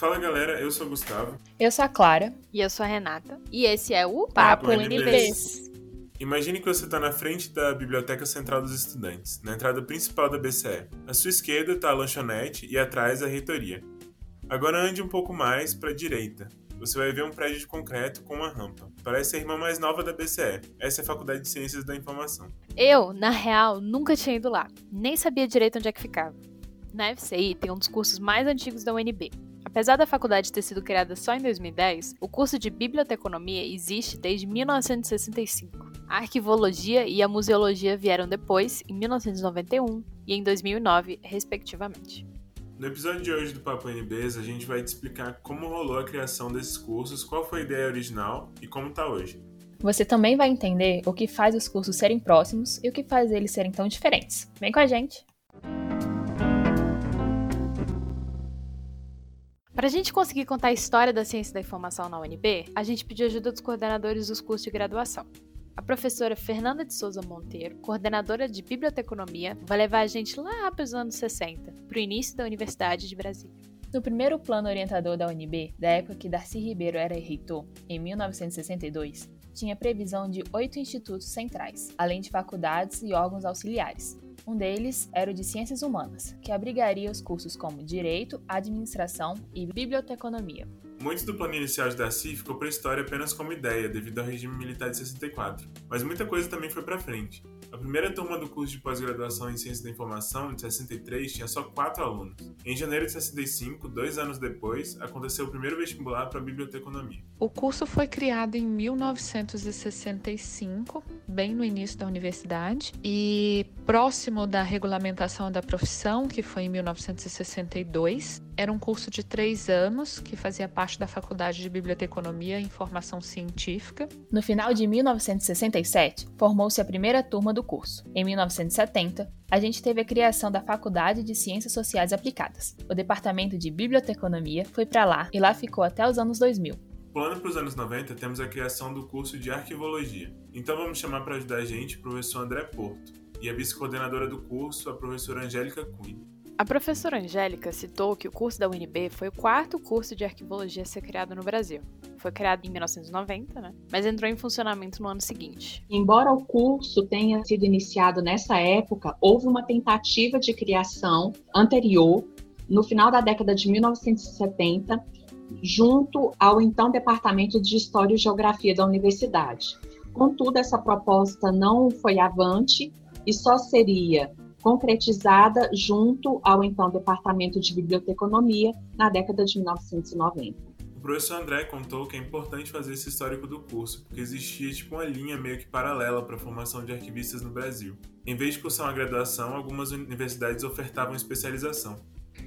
Fala galera, eu sou o Gustavo. Eu sou a Clara. E eu sou a Renata. E esse é o Papo, Papo NBs. NBs. Imagine que você está na frente da Biblioteca Central dos Estudantes, na entrada principal da BCE. À sua esquerda está a lanchonete e atrás a reitoria. Agora ande um pouco mais para a direita. Você vai ver um prédio de concreto com uma rampa. Parece a irmã mais nova da BCE. Essa é a Faculdade de Ciências da Informação. Eu, na real, nunca tinha ido lá. Nem sabia direito onde é que ficava. Na FCI tem um dos cursos mais antigos da UNB. Apesar da faculdade ter sido criada só em 2010, o curso de biblioteconomia existe desde 1965. A arquivologia e a museologia vieram depois, em 1991 e em 2009, respectivamente. No episódio de hoje do Papo NBs, a gente vai te explicar como rolou a criação desses cursos, qual foi a ideia original e como está hoje. Você também vai entender o que faz os cursos serem próximos e o que faz eles serem tão diferentes. Vem com a gente! Para a gente conseguir contar a história da ciência da informação na UNB, a gente pediu ajuda dos coordenadores dos cursos de graduação. A professora Fernanda de Souza Monteiro, coordenadora de biblioteconomia, vai levar a gente lá para os anos 60, para o início da Universidade de Brasília. No primeiro plano orientador da UNB, da época que Darcy Ribeiro era reitor, em 1962, tinha previsão de oito institutos centrais, além de faculdades e órgãos auxiliares. Um deles era o de Ciências Humanas, que abrigaria os cursos como Direito, Administração e Biblioteconomia. Muito do plano inicial de Darcy ficou para a história apenas como ideia, devido ao regime militar de 64, mas muita coisa também foi para frente. A primeira turma do curso de pós-graduação em Ciência da Informação, de 63, tinha só quatro alunos. Em janeiro de 65, dois anos depois, aconteceu o primeiro vestibular para a biblioteconomia. O curso foi criado em 1965, bem no início da universidade, e próximo da regulamentação da profissão, que foi em 1962. Era um curso de três anos que fazia parte da Faculdade de Biblioteconomia e Informação Científica. No final de 1967, formou-se a primeira turma do curso. Em 1970, a gente teve a criação da Faculdade de Ciências Sociais Aplicadas. O departamento de Biblioteconomia foi para lá e lá ficou até os anos 2000. Plano para os anos 90, temos a criação do curso de Arquivologia. Então vamos chamar para ajudar a gente o professor André Porto e a vice-coordenadora do curso, a professora Angélica Cunha. A professora Angélica citou que o curso da UNB foi o quarto curso de arquivologia a ser criado no Brasil. Foi criado em 1990, né? Mas entrou em funcionamento no ano seguinte. Embora o curso tenha sido iniciado nessa época, houve uma tentativa de criação anterior, no final da década de 1970, junto ao então Departamento de História e Geografia da Universidade. Contudo, essa proposta não foi avante e só seria concretizada junto ao então Departamento de Biblioteconomia na década de 1990. O professor André contou que é importante fazer esse histórico do curso, porque existia tipo uma linha meio que paralela para a formação de arquivistas no Brasil. Em vez de cursar uma graduação, algumas universidades ofertavam especialização.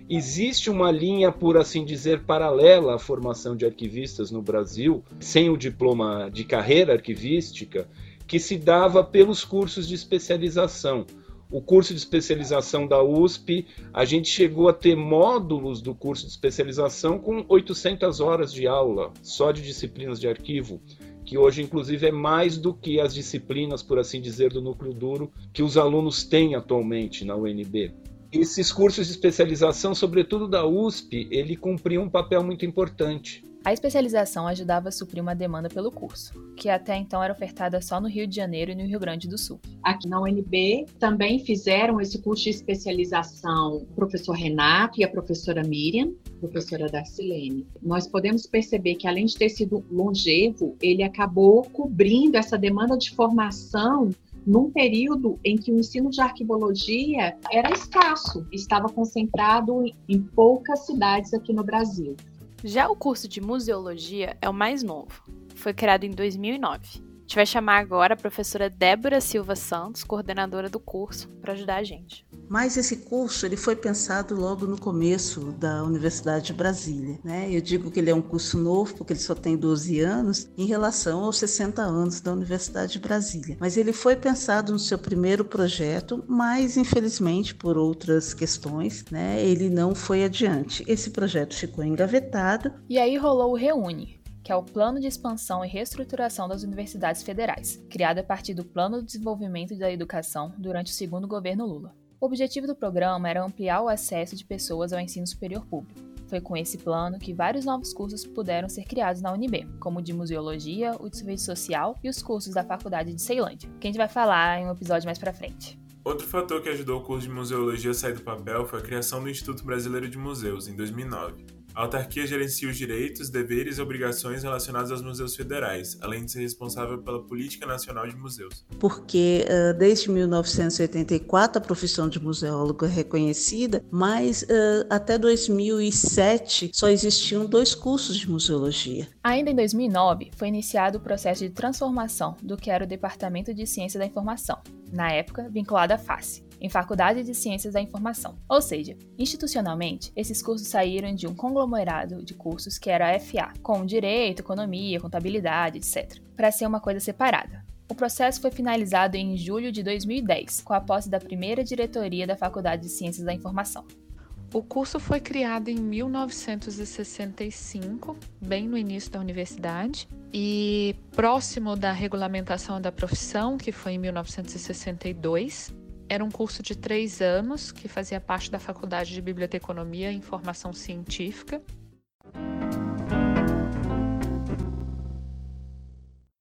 Existe uma linha, por assim dizer, paralela à formação de arquivistas no Brasil, sem o diploma de carreira arquivística, que se dava pelos cursos de especialização. O curso de especialização da USP, a gente chegou a ter módulos do curso de especialização com 800 horas de aula, só de disciplinas de arquivo, que hoje, inclusive, é mais do que as disciplinas, por assim dizer, do núcleo duro que os alunos têm atualmente na UNB. Esses cursos de especialização, sobretudo da USP, ele cumpria um papel muito importante. A especialização ajudava a suprir uma demanda pelo curso, que até então era ofertada só no Rio de Janeiro e no Rio Grande do Sul. Aqui na UNB também fizeram esse curso de especialização o professor Renato e a professora Miriam, professora Darcilene. Nós podemos perceber que além de ter sido longevo, ele acabou cobrindo essa demanda de formação num período em que o ensino de arquivologia era escasso, estava concentrado em poucas cidades aqui no Brasil. Já o curso de museologia é o mais novo. Foi criado em 2009. A gente vai chamar agora a professora Débora Silva Santos, coordenadora do curso, para ajudar a gente. Mas esse curso ele foi pensado logo no começo da Universidade de Brasília. Né? Eu digo que ele é um curso novo porque ele só tem 12 anos em relação aos 60 anos da Universidade de Brasília. Mas ele foi pensado no seu primeiro projeto, mas infelizmente por outras questões, né, ele não foi adiante. Esse projeto ficou engavetado. E aí rolou o Reúne, que é o Plano de Expansão e Reestruturação das Universidades Federais, criado a partir do Plano de Desenvolvimento da Educação durante o segundo governo Lula. O objetivo do programa era ampliar o acesso de pessoas ao ensino superior público, Foi com esse plano que vários novos cursos puderam ser criados na UNB, como o de Museologia, o de Serviço Social e os cursos da Faculdade de Ceilândia, que a gente vai falar em um episódio mais pra frente. Outro fator que ajudou o curso de museologia a sair do papel foi a criação do Instituto Brasileiro de Museus, em 2009. A autarquia gerencia os direitos, deveres e obrigações relacionados aos museus federais, além de ser responsável pela política nacional de museus. Porque uh, desde 1984 a profissão de museólogo é reconhecida, mas uh, até 2007 só existiam dois cursos de museologia. Ainda em 2009 foi iniciado o processo de transformação do que era o Departamento de Ciência da Informação, na época vinculado à FACE, em Faculdade de Ciências da Informação. Ou seja, institucionalmente, esses cursos saíram de um conglomerado de cursos que era a FA, com direito, economia, contabilidade, etc., para ser uma coisa separada. O processo foi finalizado em julho de 2010, com a posse da primeira diretoria da Faculdade de Ciências da Informação. O curso foi criado em 1965, bem no início da universidade, e próximo da regulamentação da profissão, que foi em 1962. Era um curso de três anos que fazia parte da Faculdade de Biblioteconomia e Informação Científica.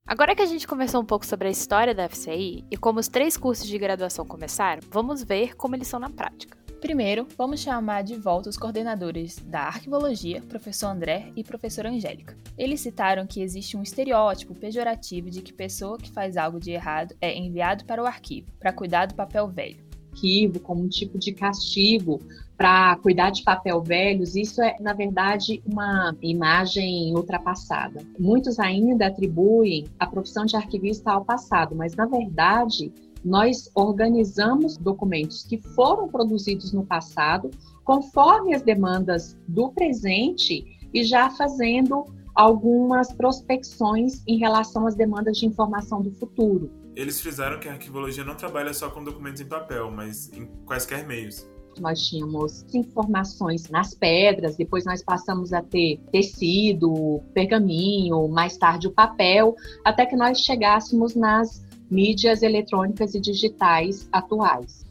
Agora que a gente conversou um pouco sobre a história da FCI e como os três cursos de graduação começaram, vamos ver como eles são na prática. Primeiro, vamos chamar de volta os coordenadores da arquivologia, professor André e professora Angélica. Eles citaram que existe um estereótipo pejorativo de que pessoa que faz algo de errado é enviado para o arquivo, para cuidar do papel velho. Arquivo como um tipo de castigo para cuidar de papel velhos, isso é, na verdade, uma imagem ultrapassada. Muitos ainda atribuem a profissão de arquivista ao passado, mas, na verdade, nós organizamos documentos que foram produzidos no passado, conforme as demandas do presente e já fazendo algumas prospecções em relação às demandas de informação do futuro. Eles frisaram que a arquivologia não trabalha só com documentos em papel, mas em quaisquer meios. Nós tínhamos informações nas pedras, depois nós passamos a ter tecido, pergaminho, mais tarde o papel, até que nós chegássemos nas mídias eletrônicas e digitais atuais.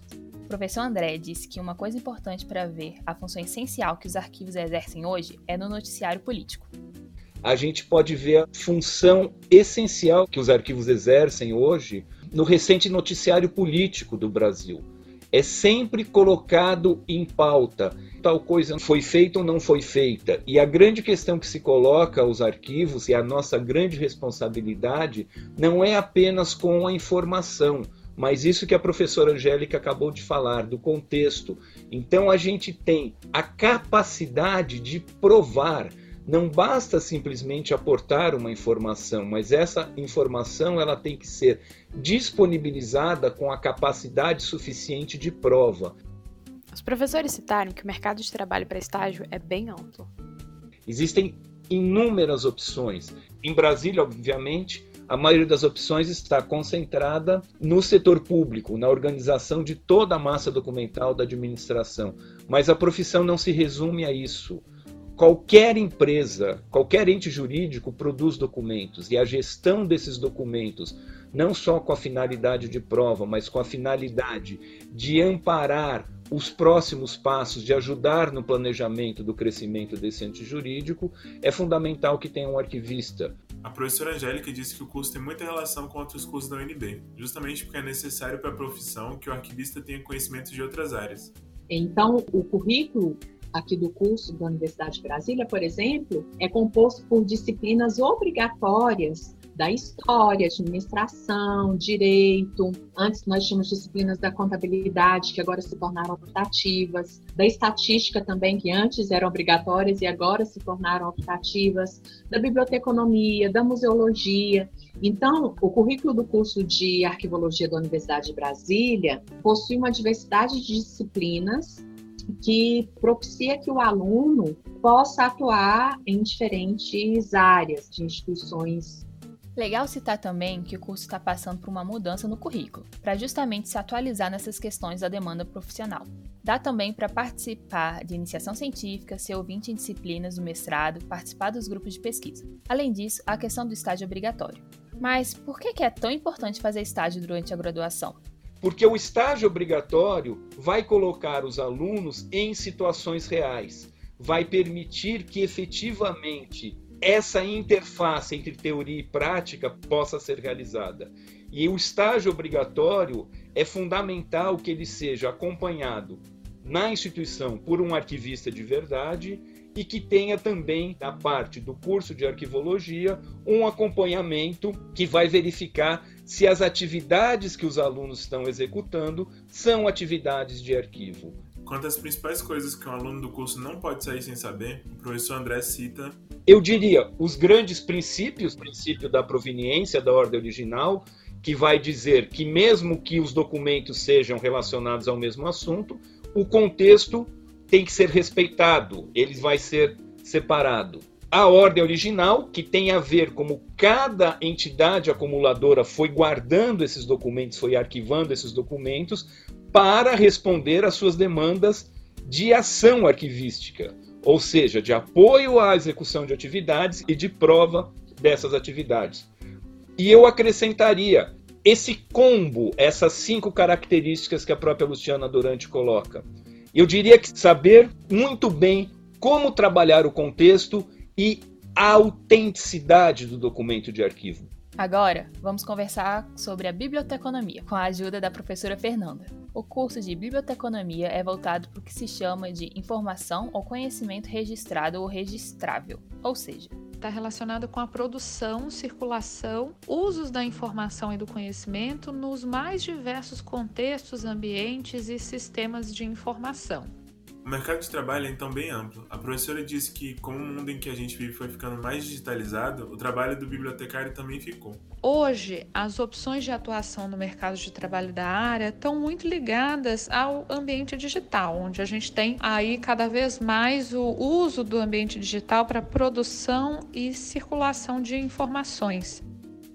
O professor André disse que uma coisa importante para ver a função essencial que os arquivos exercem hoje é no noticiário político. A gente pode ver a função essencial que os arquivos exercem hoje no recente noticiário político do Brasil. É sempre colocado em pauta tal coisa foi feita ou não foi feita. E a grande questão que se coloca aos arquivos e a nossa grande responsabilidade não é apenas com a informação, mas isso que a professora Angélica acabou de falar, do contexto. Então a gente tem a capacidade de provar. Não basta simplesmente aportar uma informação, mas essa informação ela tem que ser disponibilizada com a capacidade suficiente de prova. Os professores citaram que o mercado de trabalho para estágio é bem amplo. Existem inúmeras opções. Em Brasília, obviamente, a maioria das opções está concentrada no setor público, na organização de toda a massa documental da administração. Mas a profissão não se resume a isso. Qualquer empresa, qualquer ente jurídico produz documentos e a gestão desses documentos, não só com a finalidade de prova, mas com a finalidade de amparar os próximos passos de ajudar no planejamento do crescimento desse ente jurídico, é fundamental que tenha um arquivista. A professora Angélica disse que o curso tem muita relação com outros cursos da UNB, justamente porque é necessário para a profissão que o arquivista tenha conhecimento de outras áreas. Então, o currículo aqui do curso da Universidade de Brasília, por exemplo, é composto por disciplinas obrigatórias da história, administração, direito. Antes nós tínhamos disciplinas da contabilidade, que agora se tornaram optativas, da estatística também, que antes eram obrigatórias e agora se tornaram optativas, da biblioteconomia, da museologia. Então, o currículo do curso de arquivologia da Universidade de Brasília possui uma diversidade de disciplinas que propicia que o aluno possa atuar em diferentes áreas de instituições Legal citar também que o curso está passando por uma mudança no currículo, para justamente se atualizar nessas questões da demanda profissional. Dá também para participar de iniciação científica, ser ouvinte em disciplinas do mestrado, participar dos grupos de pesquisa. Além disso, a questão do estágio obrigatório. Mas por que é tão importante fazer estágio durante a graduação? Porque o estágio obrigatório vai colocar os alunos em situações reais vai permitir que efetivamente essa interface entre teoria e prática possa ser realizada. E o estágio obrigatório é fundamental que ele seja acompanhado na instituição por um arquivista de verdade e que tenha também, da parte do curso de arquivologia, um acompanhamento que vai verificar se as atividades que os alunos estão executando são atividades de arquivo. Quanto às principais coisas que um aluno do curso não pode sair sem saber, o professor André cita. Eu diria os grandes princípios, o princípio da proveniência da ordem original, que vai dizer que, mesmo que os documentos sejam relacionados ao mesmo assunto, o contexto tem que ser respeitado, ele vai ser separado. A ordem original, que tem a ver como cada entidade acumuladora foi guardando esses documentos, foi arquivando esses documentos, para responder às suas demandas de ação arquivística, ou seja, de apoio à execução de atividades e de prova dessas atividades. E eu acrescentaria esse combo, essas cinco características que a própria Luciana Durante coloca. Eu diria que saber muito bem como trabalhar o contexto e a autenticidade do documento de arquivo. Agora, vamos conversar sobre a biblioteconomia, com a ajuda da professora Fernanda. O curso de biblioteconomia é voltado para o que se chama de informação ou conhecimento registrado ou registrável, ou seja, está relacionado com a produção, circulação, usos da informação e do conhecimento nos mais diversos contextos, ambientes e sistemas de informação. O mercado de trabalho é então bem amplo. A professora disse que, como o mundo em que a gente vive foi ficando mais digitalizado, o trabalho do bibliotecário também ficou. Hoje, as opções de atuação no mercado de trabalho da área estão muito ligadas ao ambiente digital, onde a gente tem aí cada vez mais o uso do ambiente digital para produção e circulação de informações.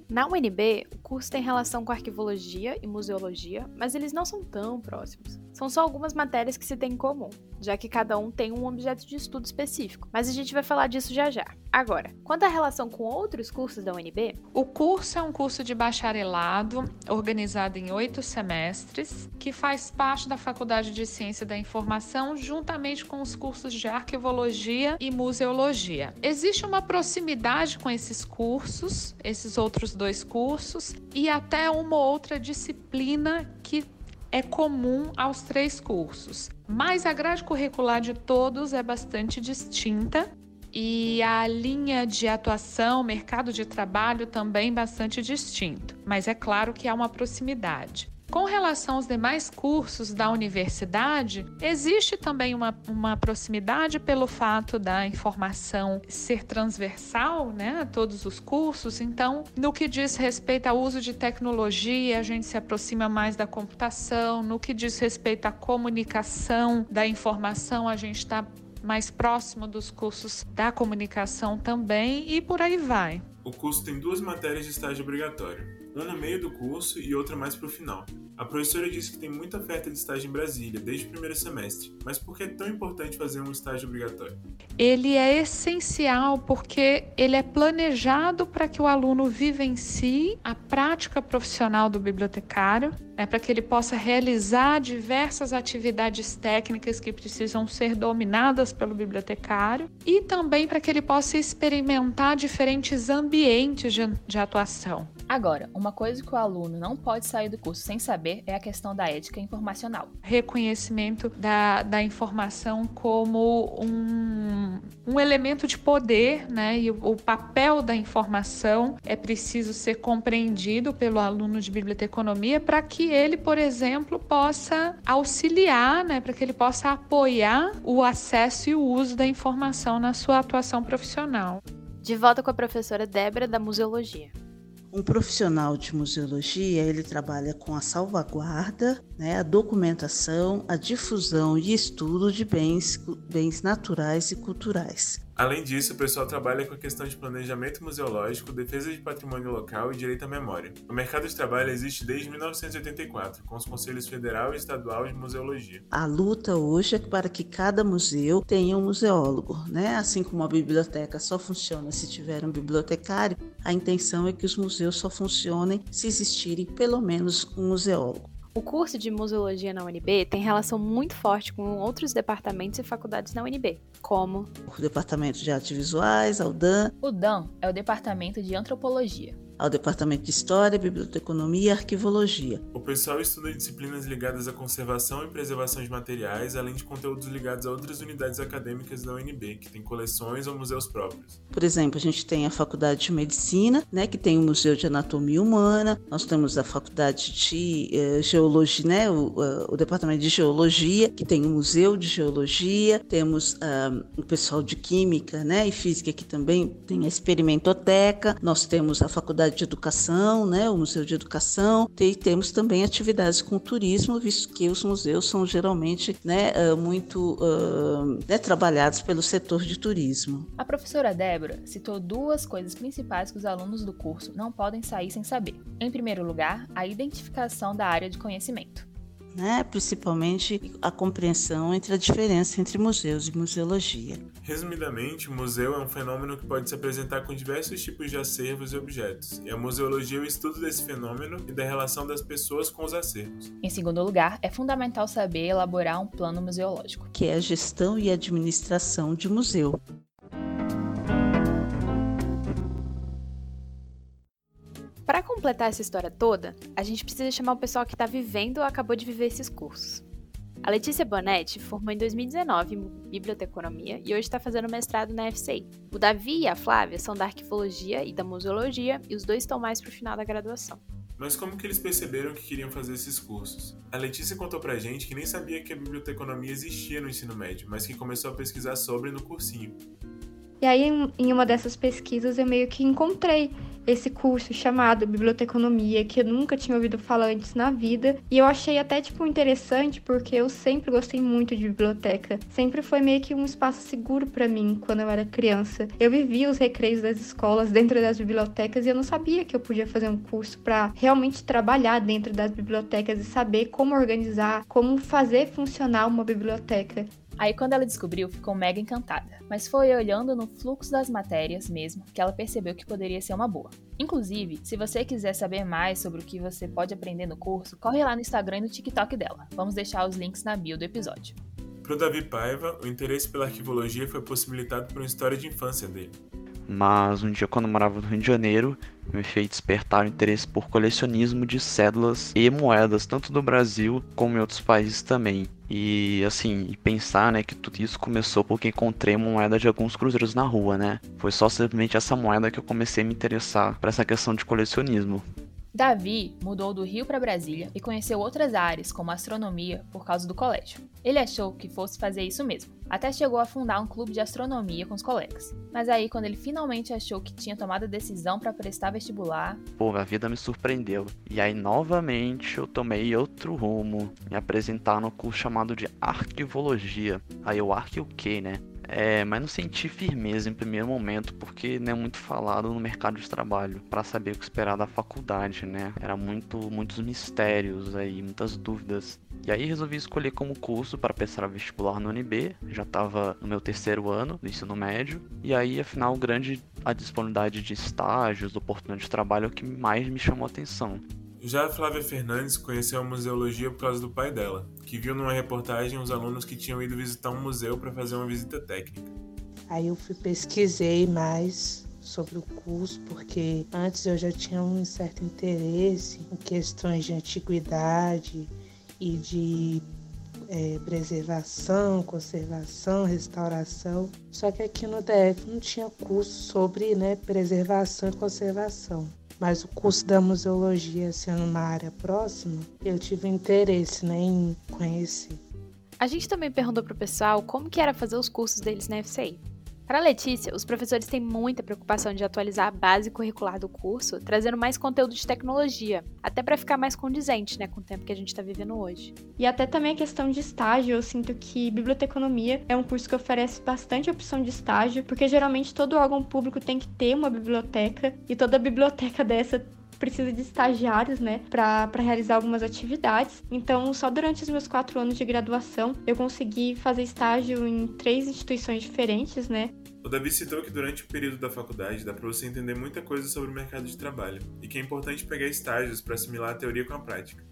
Na UNB, o curso tem relação com arquivologia e museologia, mas eles não são tão próximos. São só algumas matérias que se têm em comum, já que cada um tem um objeto de estudo específico, mas a gente vai falar disso já já. Agora, quanto à relação com outros cursos da UNB, o curso é um curso de bacharelado organizado em oito semestres, que faz parte da Faculdade de Ciência da Informação, juntamente com os cursos de arquivologia e museologia. Existe uma proximidade com esses cursos, esses outros dois cursos, e até uma outra disciplina que é comum aos três cursos. Mas a grade curricular de todos é bastante distinta e a linha de atuação, mercado de trabalho também bastante distinto, mas é claro que há uma proximidade. Com relação aos demais cursos da universidade, existe também uma, uma proximidade pelo fato da informação ser transversal né, a todos os cursos. Então, no que diz respeito ao uso de tecnologia, a gente se aproxima mais da computação. No que diz respeito à comunicação da informação, a gente está mais próximo dos cursos da comunicação também e por aí vai. O curso tem duas matérias de estágio obrigatório uma no meio do curso e outra mais para o final. A professora disse que tem muita oferta de estágio em Brasília desde o primeiro semestre, mas por que é tão importante fazer um estágio obrigatório? Ele é essencial porque ele é planejado para que o aluno vivencie a prática profissional do bibliotecário, né, para que ele possa realizar diversas atividades técnicas que precisam ser dominadas pelo bibliotecário e também para que ele possa experimentar diferentes ambientes de, de atuação. Agora, uma coisa que o aluno não pode sair do curso sem saber é a questão da ética informacional. Reconhecimento da, da informação como um, um elemento de poder, né? E o, o papel da informação é preciso ser compreendido pelo aluno de biblioteconomia para que ele, por exemplo, possa auxiliar, né? Para que ele possa apoiar o acesso e o uso da informação na sua atuação profissional. De volta com a professora Débora da Museologia. Um profissional de museologia, ele trabalha com a salvaguarda, né, a documentação, a difusão e estudo de bens, bens naturais e culturais. Além disso, o pessoal trabalha com a questão de planejamento museológico, defesa de patrimônio local e direito à memória. O mercado de trabalho existe desde 1984, com os Conselhos Federal e Estadual de Museologia. A luta hoje é para que cada museu tenha um museólogo, né? Assim como a biblioteca só funciona se tiver um bibliotecário, a intenção é que os museus só funcionem se existirem pelo menos um museólogo. O curso de museologia na UNB tem relação muito forte com outros departamentos e faculdades na UNB, como o Departamento de Artes Visuais, a UDAN. O DAN é o Departamento de Antropologia ao Departamento de História, Biblioteconomia e Arquivologia. O pessoal estuda disciplinas ligadas à conservação e preservação de materiais, além de conteúdos ligados a outras unidades acadêmicas da UNB, que tem coleções ou museus próprios. Por exemplo, a gente tem a Faculdade de Medicina, né, que tem o Museu de Anatomia Humana, nós temos a Faculdade de eh, Geologia, né, o, uh, o, Departamento de Geologia, que tem o Museu de Geologia, temos uh, o pessoal de Química né, e Física, que também tem a Experimentoteca, nós temos a Faculdade de Educação, né, o Museu de Educação, e temos também atividades com turismo, visto que os museus são geralmente né, ah, muito uh, né, trabalhados pelo setor de turismo. A professora Débora citou duas coisas principais que os alunos do curso não podem sair sem saber. Em primeiro lugar, a identificação da área de conhecimento né? principalmente a compreensão entre a diferença entre museus e museologia. Resumidamente, o museu é um fenômeno que pode se apresentar com diversos tipos de acervos e objetos, e a museologia é o estudo desse fenômeno e da relação das pessoas com os acervos. Em segundo lugar, é fundamental saber elaborar um plano museológico, que é a gestão e administração de museu. Para completar essa história toda, a gente precisa chamar o pessoal que está vivendo ou acabou de viver esses cursos. A Letícia Bonetti formou em 2019 em Biblioteconomia e hoje está fazendo mestrado na FCI. O Davi e a Flávia são da Arquivologia e da Museologia e os dois estão mais para o final da graduação. Mas como que eles perceberam que queriam fazer esses cursos? A Letícia contou pra gente que nem sabia que a biblioteconomia existia no ensino médio, mas que começou a pesquisar sobre no cursinho. E aí, em uma dessas pesquisas, eu meio que encontrei esse curso chamado Biblioteconomia, que eu nunca tinha ouvido falar antes na vida. E eu achei até, tipo, interessante, porque eu sempre gostei muito de biblioteca. Sempre foi meio que um espaço seguro para mim quando eu era criança. Eu vivia os recreios das escolas dentro das bibliotecas e eu não sabia que eu podia fazer um curso para realmente trabalhar dentro das bibliotecas e saber como organizar, como fazer funcionar uma biblioteca. Aí, quando ela descobriu, ficou mega encantada. Mas foi olhando no fluxo das matérias mesmo que ela percebeu que poderia ser uma boa. Inclusive, se você quiser saber mais sobre o que você pode aprender no curso, corre lá no Instagram e no TikTok dela. Vamos deixar os links na bio do episódio. Para o Davi Paiva, o interesse pela arquivologia foi possibilitado por uma história de infância dele. Mas um dia, quando eu morava no Rio de Janeiro, me fez despertar o interesse por colecionismo de cédulas e moedas, tanto do Brasil como em outros países também. E assim, pensar, né, que tudo isso começou porque encontrei uma moeda de alguns cruzeiros na rua, né? Foi só simplesmente essa moeda que eu comecei a me interessar por essa questão de colecionismo. Davi mudou do Rio para Brasília e conheceu outras áreas, como astronomia, por causa do colégio. Ele achou que fosse fazer isso mesmo, até chegou a fundar um clube de astronomia com os colegas. Mas aí, quando ele finalmente achou que tinha tomado a decisão para prestar vestibular. Pô, a vida me surpreendeu. E aí, novamente, eu tomei outro rumo, me apresentar no curso chamado de Arquivologia. Aí, o arque o quê, né? É, mas não senti firmeza em primeiro momento, porque não é muito falado no mercado de trabalho, para saber o que esperar da faculdade, né? Era muito, muitos mistérios aí, muitas dúvidas. E aí resolvi escolher como curso para prestar vestibular no UNB, já estava no meu terceiro ano do ensino médio, e aí afinal grande a disponibilidade de estágios, oportunidade de trabalho é o que mais me chamou a atenção. Já Flávia Fernandes conheceu a museologia por causa do pai dela, que viu numa reportagem os alunos que tinham ido visitar um museu para fazer uma visita técnica. Aí eu fui pesquisei mais sobre o curso, porque antes eu já tinha um certo interesse em questões de antiguidade e de é, preservação, conservação, restauração. Só que aqui no DF não tinha curso sobre né, preservação e conservação mas o curso da museologia sendo uma área próxima, eu tive interesse né, em conhecer. A gente também perguntou pro pessoal como que era fazer os cursos deles na FCI. Para Letícia, os professores têm muita preocupação de atualizar a base curricular do curso, trazendo mais conteúdo de tecnologia, até para ficar mais condizente né, com o tempo que a gente está vivendo hoje. E até também a questão de estágio, eu sinto que biblioteconomia é um curso que oferece bastante opção de estágio, porque geralmente todo órgão público tem que ter uma biblioteca, e toda biblioteca dessa precisa de estagiários, né, para realizar algumas atividades. Então, só durante os meus quatro anos de graduação, eu consegui fazer estágio em três instituições diferentes, né. O Davi citou que durante o período da faculdade dá para você entender muita coisa sobre o mercado de trabalho e que é importante pegar estágios para assimilar a teoria com a prática.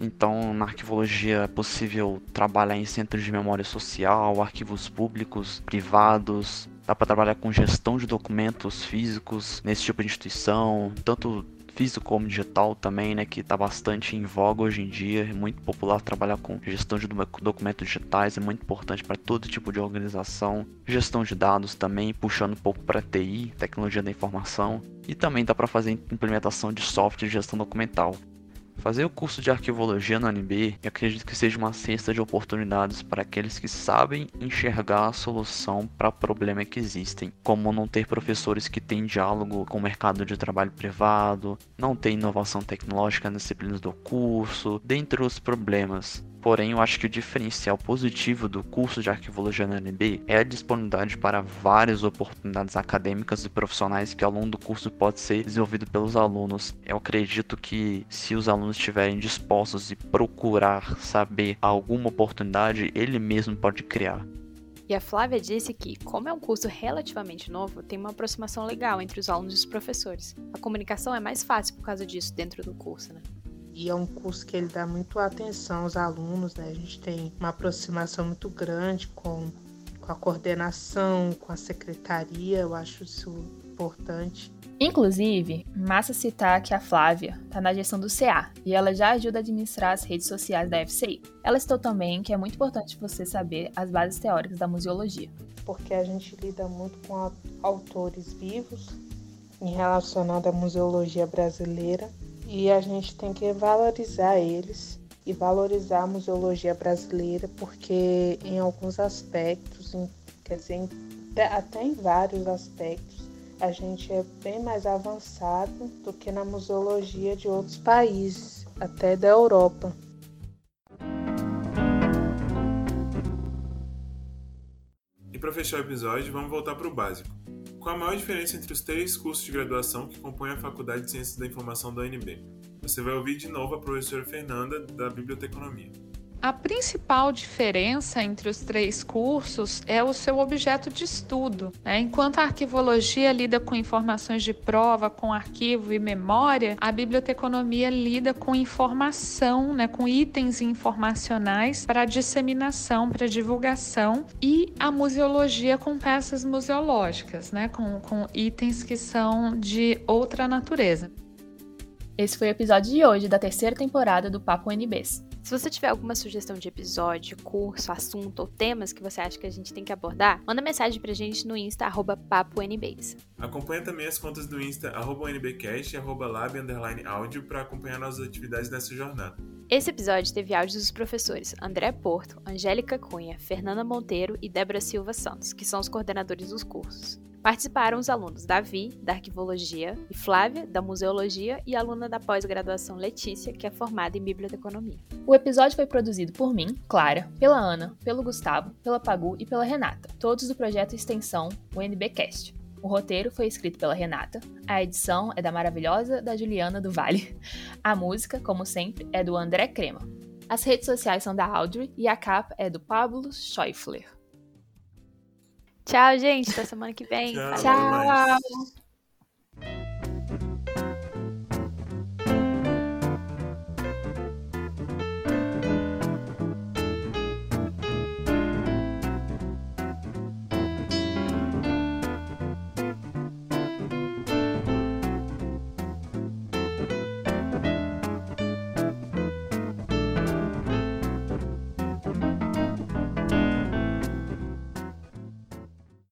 Então, na arquivologia é possível trabalhar em centros de memória social, arquivos públicos, privados. Dá para trabalhar com gestão de documentos físicos nesse tipo de instituição, tanto físico como digital também, né, que está bastante em voga hoje em dia. É muito popular trabalhar com gestão de documentos digitais, é muito importante para todo tipo de organização. Gestão de dados também, puxando um pouco para TI, tecnologia da informação. E também dá para fazer implementação de software de gestão documental. Fazer o curso de arquivologia na UNB, acredito que seja uma cesta de oportunidades para aqueles que sabem enxergar a solução para problemas que existem, como não ter professores que têm diálogo com o mercado de trabalho privado, não ter inovação tecnológica nas disciplinas do curso, dentre outros problemas. Porém, eu acho que o diferencial positivo do curso de arquivologia na UNB é a disponibilidade para várias oportunidades acadêmicas e profissionais que ao longo do curso pode ser desenvolvido pelos alunos. Eu acredito que se os alunos estiverem dispostos e procurar saber alguma oportunidade, ele mesmo pode criar. E a Flávia disse que, como é um curso relativamente novo, tem uma aproximação legal entre os alunos e os professores. A comunicação é mais fácil por causa disso dentro do curso, né? E é um curso que ele dá muito atenção aos alunos, né? A gente tem uma aproximação muito grande com, com a coordenação, com a secretaria, eu acho isso importante. Inclusive, massa citar que a Flávia está na gestão do CA e ela já ajuda a administrar as redes sociais da FCI. Ela citou também que é muito importante você saber as bases teóricas da museologia. Porque a gente lida muito com autores vivos em relacionado à museologia brasileira e a gente tem que valorizar eles e valorizar a museologia brasileira, porque em alguns aspectos, em, quer dizer, em, até em vários aspectos, a gente é bem mais avançado do que na museologia de outros países, até da Europa. E para fechar o episódio, vamos voltar para o básico. Qual a maior diferença entre os três cursos de graduação que compõem a Faculdade de Ciências da Informação da UNB? Você vai ouvir de novo a professora Fernanda, da Biblioteconomia. A principal diferença entre os três cursos é o seu objeto de estudo. Né? Enquanto a arquivologia lida com informações de prova, com arquivo e memória, a biblioteconomia lida com informação, né? com itens informacionais para disseminação, para divulgação, e a museologia com peças museológicas, né? com, com itens que são de outra natureza. Esse foi o episódio de hoje da terceira temporada do Papo NBs. Se você tiver alguma sugestão de episódio, curso, assunto ou temas que você acha que a gente tem que abordar, manda mensagem pra gente no Insta, arroba PapoNBs. Acompanha também as contas do Insta, arroba NBcast e arroba lab, áudio, para acompanhar nossas atividades nessa jornada. Esse episódio teve áudios dos professores André Porto, Angélica Cunha, Fernanda Monteiro e Débora Silva Santos, que são os coordenadores dos cursos. Participaram os alunos Davi, da Arquivologia, e Flávia, da Museologia, e aluna da pós-graduação Letícia, que é formada em Biblioteconomia. O episódio foi produzido por mim, Clara, pela Ana, pelo Gustavo, pela Pagu e pela Renata, todos do projeto Extensão UNBcast. O roteiro foi escrito pela Renata, a edição é da maravilhosa da Juliana do Vale, a música, como sempre, é do André Crema. As redes sociais são da Audrey e a capa é do Pablo Schäufler. Tchau, gente. Até semana que vem. Tchau. Tchau.